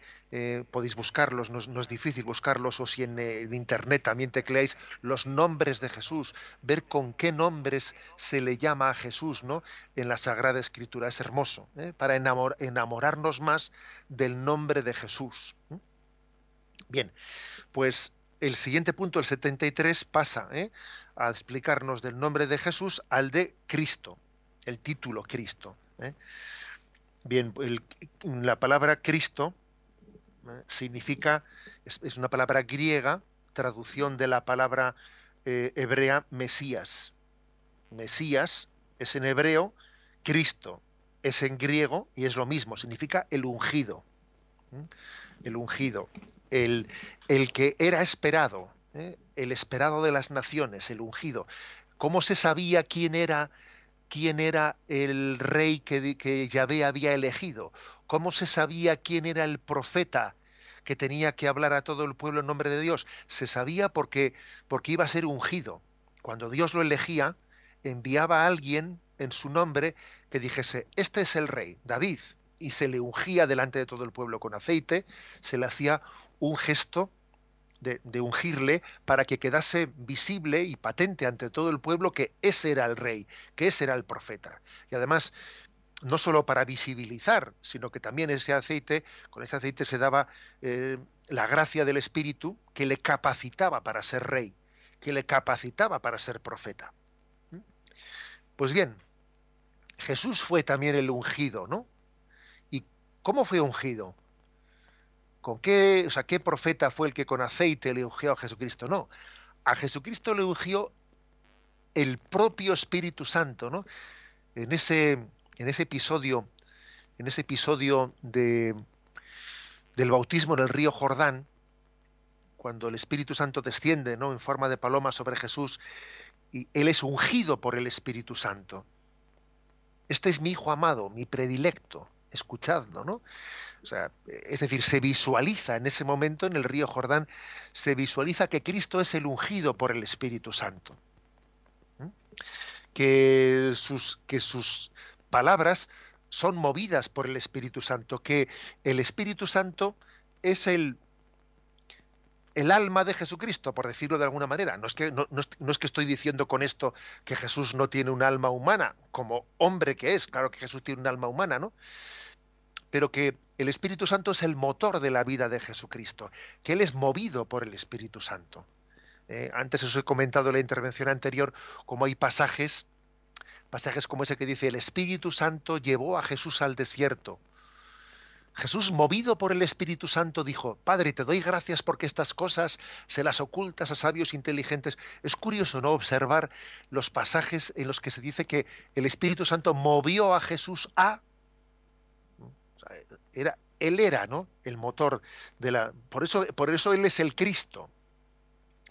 podéis buscarlos, no, no, es difícil buscarlos, o si en, en, Internet también tecleáis los nombres de Jesús, ver con qué nombres se le llama a Jesús ¿no? en la Sagrada Escritura. Es hermoso, para enamor, enamorarnos más del nombre de Jesús. Bien, pues el siguiente punto, el 73, pasa ¿eh? a explicarnos del nombre de Jesús al de Cristo, el título Cristo. ¿eh? Bien, la palabra Cristo ¿eh? significa, es, una palabra griega, traducción de la palabra hebrea Mesías. Mesías es en hebreo, Cristo es en griego y es lo mismo, significa el ungido el ungido, el, el que era esperado, ¿eh? el esperado de las naciones, el ungido. ¿Cómo se sabía quién era, quién era el rey que, Yahvé había elegido? ¿Cómo se sabía quién era el profeta que tenía que hablar a todo el pueblo en nombre de Dios? Se sabía porque, porque iba a ser ungido. Cuando Dios lo elegía, enviaba a alguien en su nombre que dijese, este es el rey, David, y se le ungía delante de todo el pueblo con aceite, se le hacía un gesto de, ungirle para que quedase visible y patente ante todo el pueblo que ese era el rey, que ese era el profeta. Y además, no solo para visibilizar, sino que también ese aceite, con ese aceite se daba eh, la gracia del Espíritu que le capacitaba para ser rey, que le capacitaba para ser profeta. ¿Mm? Pues bien, Jesús fue también el ungido, ¿no? ¿Cómo fue ungido? ¿Con qué, o sea, qué profeta fue el que con aceite le ungió a Jesucristo? No, a Jesucristo le ungió el propio Espíritu Santo, ¿no? En ese, en ese episodio, en ese episodio de, del bautismo en el río Jordán, cuando el Espíritu Santo desciende, ¿no? En forma de paloma sobre Jesús y él es ungido por el Espíritu Santo. Este es mi hijo amado, mi predilecto, escuchadlo, ¿no? O sea, es decir, se visualiza en ese momento en el río Jordán, se visualiza que Cristo es el ungido por el Espíritu Santo. Que sus, que sus palabras son movidas por el Espíritu Santo, que el Espíritu Santo es el, el alma de Jesucristo, por decirlo de alguna manera. No es, que, no es que estoy diciendo con esto que Jesús no tiene un alma humana, como hombre que es, claro que Jesús tiene un alma humana, ¿no? Pero que el Espíritu Santo es el motor de la vida de Jesucristo, que Él es movido por el Espíritu Santo. Eh, antes os he comentado en la intervención anterior como hay pasajes, pasajes como ese que dice, el Espíritu Santo llevó a Jesús al desierto. Jesús, movido por el Espíritu Santo, dijo, Padre, te doy gracias porque estas cosas se las ocultas a sabios inteligentes. Es curioso, ¿no?, observar los pasajes en los que se dice que el Espíritu Santo movió a Jesús a... Era, él era, ¿no?, el motor de la... Por eso, por eso Él es el Cristo.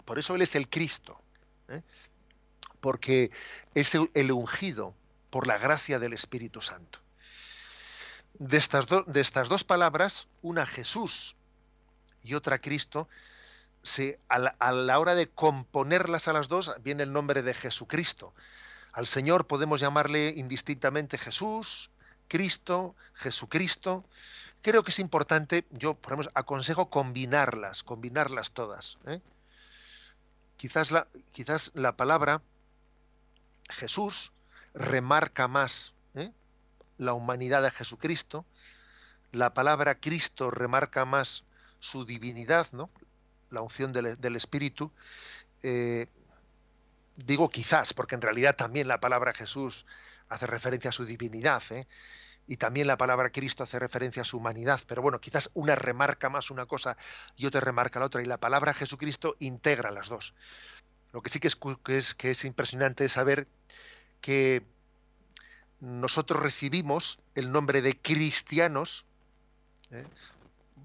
Por eso Él es el Cristo. ¿eh? Porque es el- ungido por la gracia del Espíritu Santo de estas, de estas dos palabras, una Jesús y otra Cristo, se, a la hora de componerlas a las dos viene el nombre de Jesucristo. Al Señor podemos llamarle indistintamente Jesús, Cristo, Jesucristo. Creo que es importante, yo por aconsejo combinarlas, combinarlas todas. ¿eh? Quizás, la, quizás la palabra Jesús remarca más ¿eh? la humanidad de Jesucristo, la palabra Cristo remarca más su divinidad, ¿no? la unción del, del Espíritu. Eh, digo quizás, porque en realidad también la palabra Jesús hace referencia a su divinidad, ¿eh? y también la palabra Cristo hace referencia a su humanidad, pero bueno, quizás una remarca más una cosa y otra remarca la otra, y la palabra Jesucristo integra las dos. Lo que sí que es, cu- que es, que es impresionante es saber que nosotros recibimos el nombre de cristianos ¿eh?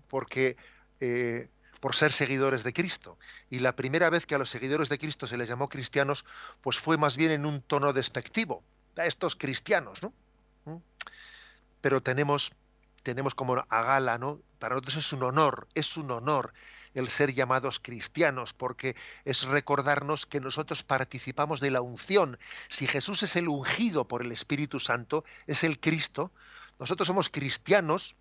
porque eh, por ser seguidores de Cristo y la primera vez que a los seguidores de Cristo se les llamó cristianos pues fue más bien en un tono despectivo a estos cristianos no pero tenemos tenemos como a gala no para nosotros es un honor es un honor el ser llamados cristianos, porque es recordarnos que nosotros participamos de la unción. Si Jesús es el ungido por el Espíritu Santo, es el Cristo, nosotros somos cristianos,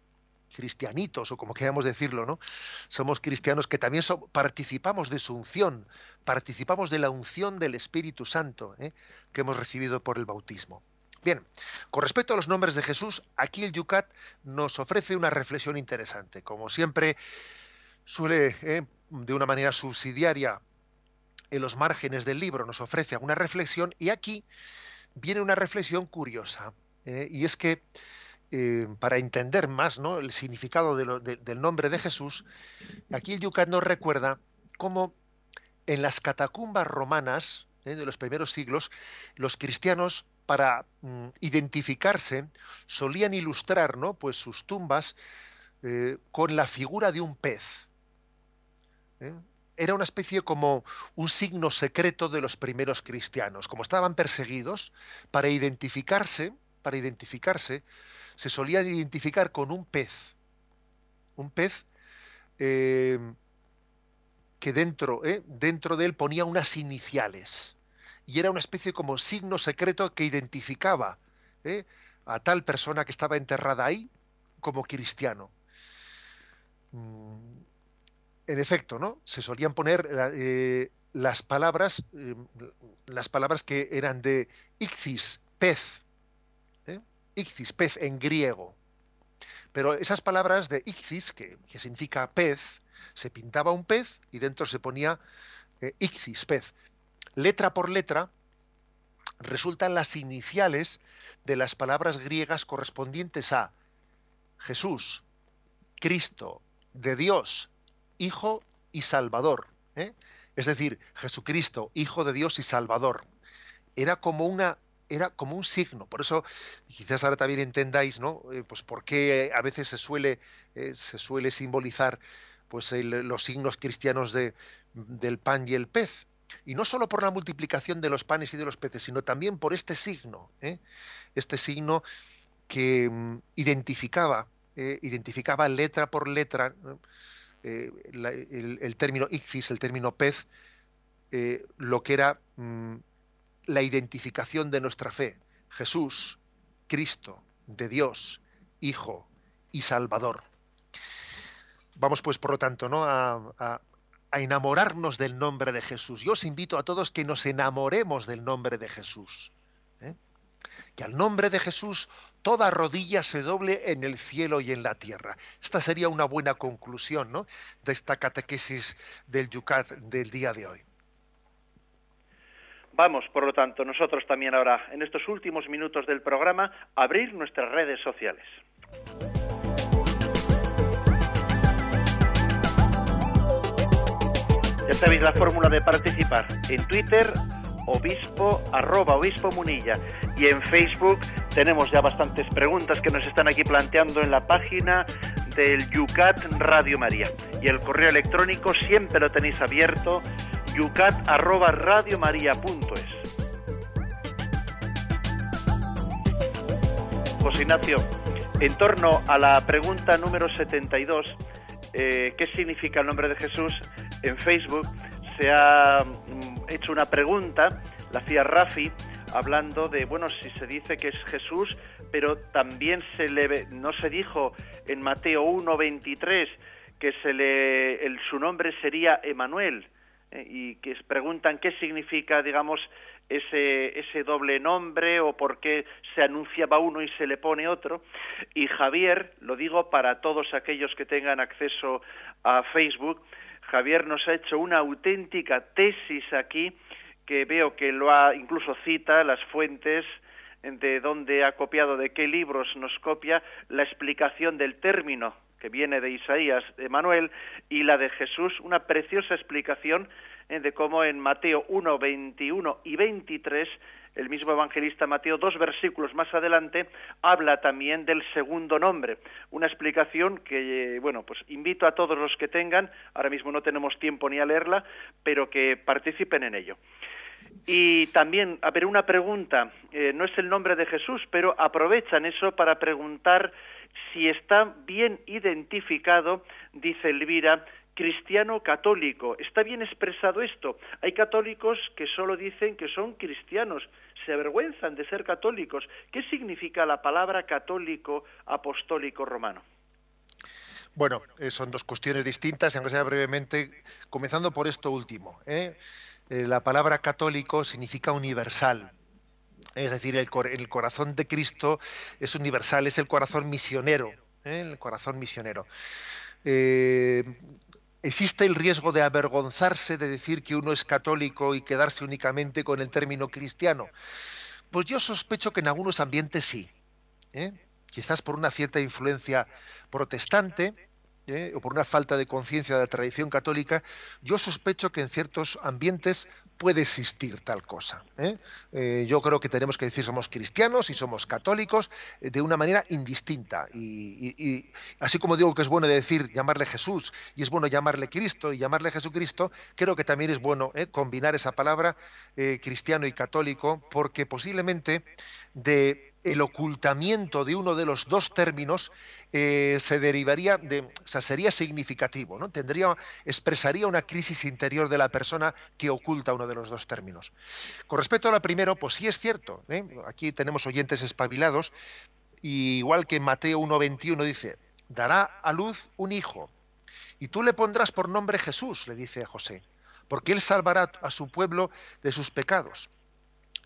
cristianitos, o como queramos decirlo, ¿no? Somos cristianos que también participamos de su unción, participamos de la unción del Espíritu Santo, ¿eh? que hemos recibido por el bautismo. Bien, con respecto a los nombres de Jesús, aquí el Yucat nos ofrece una reflexión interesante. Como siempre, suele, eh, de una manera subsidiaria, en los márgenes del libro nos ofrece alguna reflexión y aquí viene una reflexión curiosa. eh, y es que eh, para entender más ¿no? el significado del nombre de Jesús, aquí el Yucat nos recuerda cómo en las catacumbas romanas eh, de los primeros siglos, los cristianos para mm, identificarse solían ilustrar pues sus tumbas eh, con la figura de un pez. Era una especie como un signo secreto de los primeros cristianos. Como estaban perseguidos, para identificarse, para identificarse, se solían identificar con un pez. Un pez eh, que dentro, ¿eh? dentro de él ponía unas iniciales. Y era una especie como signo secreto que identificaba ¿eh? a tal persona que estaba enterrada ahí como cristiano. Mm, en efecto, ¿no? Se solían poner las palabras, las palabras que eran de ixis, pez, ixis, pez en griego. Pero esas palabras de ixis, que, significa pez, se pintaba un pez y dentro se ponía eh, pez. Letra por letra resultan las iniciales de las palabras griegas correspondientes a Jesús, Cristo, de Dios, Hijo y Salvador. ¿eh? Es decir, Jesucristo, Hijo de Dios y Salvador. Era como una era como un signo. Por eso, quizás ahora también entendáis, ¿no? Eh, pues por qué a veces se suele, eh, se suele simbolizar pues los signos cristianos de, del pan y el pez. Y no solo por la multiplicación de los panes y de los peces, sino también por este signo, ¿eh? este signo que mm, identificaba, eh, identificaba letra por letra eh, el, término ixis, el término pez, eh, lo que era mm, la identificación de nuestra fe. Jesús, Cristo, de Dios, Hijo y Salvador. Vamos pues, por lo tanto, ¿no? a, a- enamorarnos del nombre de Jesús. Yo os invito a todos que nos enamoremos del nombre de Jesús. ¿eh? Que al nombre de Jesús toda rodilla se doble en el cielo y en la tierra. Esta sería una buena conclusión ¿no? de esta catequesis del Yucat del día de hoy. Vamos, por lo tanto, nosotros también ahora, en estos últimos minutos del programa, a abrir nuestras redes sociales. Ya sabéis la fórmula de participar. En Twitter, obispo, arroba obispo munilla. Y en Facebook tenemos ya bastantes preguntas que nos están aquí planteando en la página del Yucat Radio María. Y el correo electrónico siempre lo tenéis abierto, yucat arroba radiomaria.es. José Ignacio, en torno a la pregunta número 72, eh, ¿qué significa el nombre de Jesús? En Facebook se ha mm, hecho una pregunta, la hacía Rafi, hablando de, bueno, si se dice que es Jesús, pero también se le, no se dijo en Mateo 1.23 que se le, su nombre sería Emanuel, eh, y que preguntan qué significa, digamos, ese, ese doble nombre o por qué se anunciaba uno y se le pone otro. Y Javier, lo digo para todos aquellos que tengan acceso a Facebook, Javier nos ha hecho una auténtica tesis aquí que veo que lo ha incluso cita las fuentes de dónde ha copiado, de qué libros nos copia la explicación del término que viene de Isaías, de Manuel, y la de Jesús, una preciosa explicación eh, de cómo en Mateo 1, 21 y 23, el mismo evangelista Mateo, dos versículos más adelante, habla también del segundo nombre. Una explicación que, eh, bueno, pues invito a todos los que tengan, ahora mismo no tenemos tiempo ni a leerla, pero que participen en ello. Y también, a ver, una pregunta, eh, no es el nombre de Jesús, pero aprovechan eso para preguntar si está bien identificado, dice Elvira, cristiano católico. ¿Está bien expresado esto? Hay católicos que solo dicen que son cristianos, se avergüenzan de ser católicos. ¿Qué significa la palabra católico apostólico romano? Bueno, eh, son dos cuestiones distintas, aunque sea brevemente, comenzando por esto último. ¿eh? Eh, la palabra católico significa universal. Es decir, el, cor- el corazón de Cristo es universal, es el corazón misionero. ¿eh? El corazón misionero. Eh, ¿Existe el riesgo de avergonzarse de decir que uno es católico y quedarse únicamente con el término cristiano? Pues yo sospecho que en algunos ambientes sí. ¿eh? Quizás por una cierta influencia protestante o por una falta de conciencia de la tradición católica, yo sospecho que en ciertos ambientes puede existir tal cosa. ¿eh? Eh, yo creo que tenemos que decir somos cristianos y somos católicos eh, de una manera indistinta. Y, así como digo que es bueno decir llamarle Jesús y es bueno llamarle Cristo y llamarle Jesucristo, creo que también es bueno combinar esa palabra cristiano y católico porque posiblemente de el ocultamiento de uno de los dos términos eh, se derivaría de, o sea, sería significativo, ¿no? Tendría, expresaría una crisis interior de la persona que oculta uno de los dos términos. Con respecto a la primero, pues sí es cierto. ¿eh? Aquí tenemos oyentes espabilados, y igual que Mateo 1.21 dice, dará a luz un hijo, y tú le pondrás por nombre Jesús, le dice a José, porque él salvará a su pueblo de sus pecados.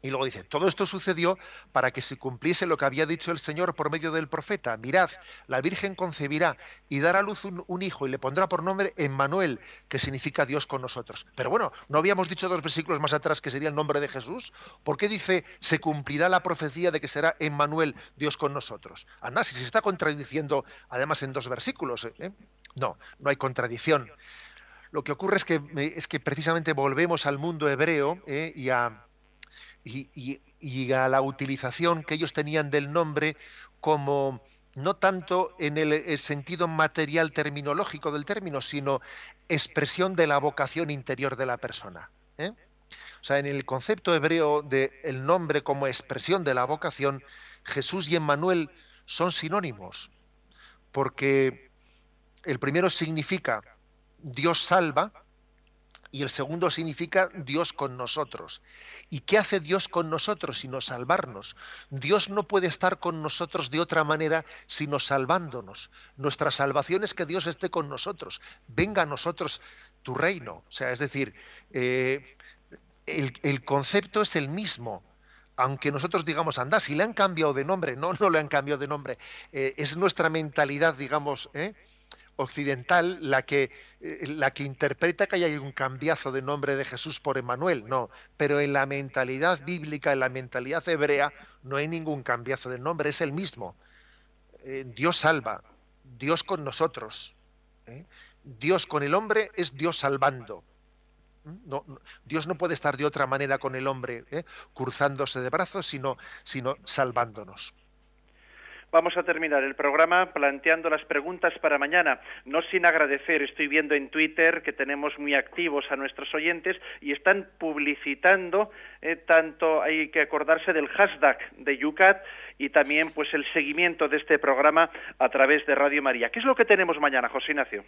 Y luego dice, todo esto sucedió para que se cumpliese lo que había dicho el Señor por medio del profeta. Mirad, la Virgen concebirá y dará a luz un, hijo y le pondrá por nombre Emmanuel, que significa Dios con nosotros. Pero bueno, ¿no habíamos dicho dos versículos más atrás que sería el nombre de Jesús? ¿Por qué dice, se cumplirá la profecía de que será Emmanuel, Dios con nosotros? Anda, si se está contradiciendo además en dos versículos. ¿eh? No, no hay contradicción. Lo que ocurre es que, es que precisamente volvemos al mundo hebreo ¿eh? y a y, a la utilización que ellos tenían del nombre como no tanto en el, sentido material terminológico del término, sino expresión de la vocación interior de la persona. ¿eh? O sea, en el concepto hebreo de nombre como expresión de la vocación, Jesús y Emmanuel son sinónimos, porque el primero significa Dios salva, y el segundo significa Dios con nosotros. ¿Y qué hace Dios con nosotros sino salvarnos? Dios no puede estar con nosotros de otra manera sino salvándonos. Nuestra salvación es que Dios esté con nosotros. Venga a nosotros tu reino. O sea, es decir, eh, el, concepto es el mismo aunque nosotros digamos, anda, si le han cambiado de nombre, no, no le han cambiado de nombre, eh, es nuestra mentalidad, digamos, ¿eh? Occidental la que, eh, la que interpreta que hay un cambiazo de nombre de Jesús por Emanuel, no, pero en la mentalidad bíblica, en la mentalidad hebrea, no hay ningún cambiazo de nombre, es el mismo. Eh, Dios salva, Dios con nosotros. ¿eh? Dios con el hombre es Dios salvando. No, no, Dios no puede estar de otra manera con el hombre, ¿eh? cruzándose de brazos, sino, sino salvándonos. Vamos a terminar el programa planteando las preguntas para mañana. No sin agradecer, estoy viendo en Twitter que tenemos muy activos a nuestros oyentes y están publicitando, eh, tanto hay que acordarse del hashtag de Yucat y también pues el seguimiento de este programa a través de Radio María. ¿Qué es lo que tenemos mañana, José Ignacio?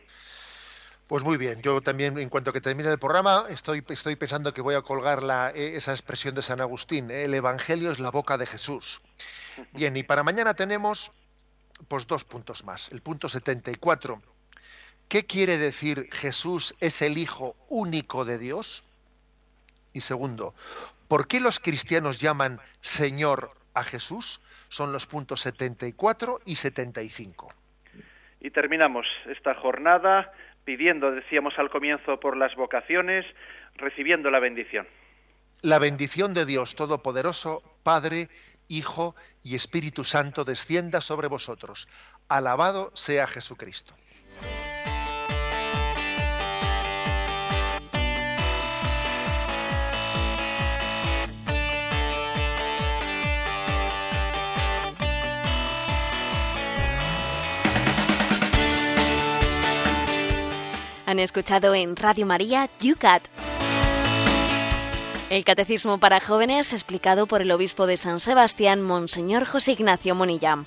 Pues muy bien, yo también en cuanto que termine el programa estoy, estoy pensando que voy a colgar la, eh, esa expresión de San Agustín, el Evangelio es la boca de Jesús. Bien, y para mañana tenemos pues dos puntos más. El punto 74. ¿Qué quiere decir Jesús es el Hijo único de Dios? Y segundo, ¿por qué los cristianos llaman Señor a Jesús? Son los puntos 74 y 75. Y terminamos esta jornada pidiendo, decíamos al comienzo, por las vocaciones, recibiendo la bendición. La bendición de Dios Todopoderoso, Padre, Hijo y Espíritu Santo descienda sobre vosotros. Alabado sea Jesucristo. Han escuchado en Radio María Yucat. El Catecismo para Jóvenes explicado por el Obispo de San Sebastián, Monseñor José Ignacio Monilla.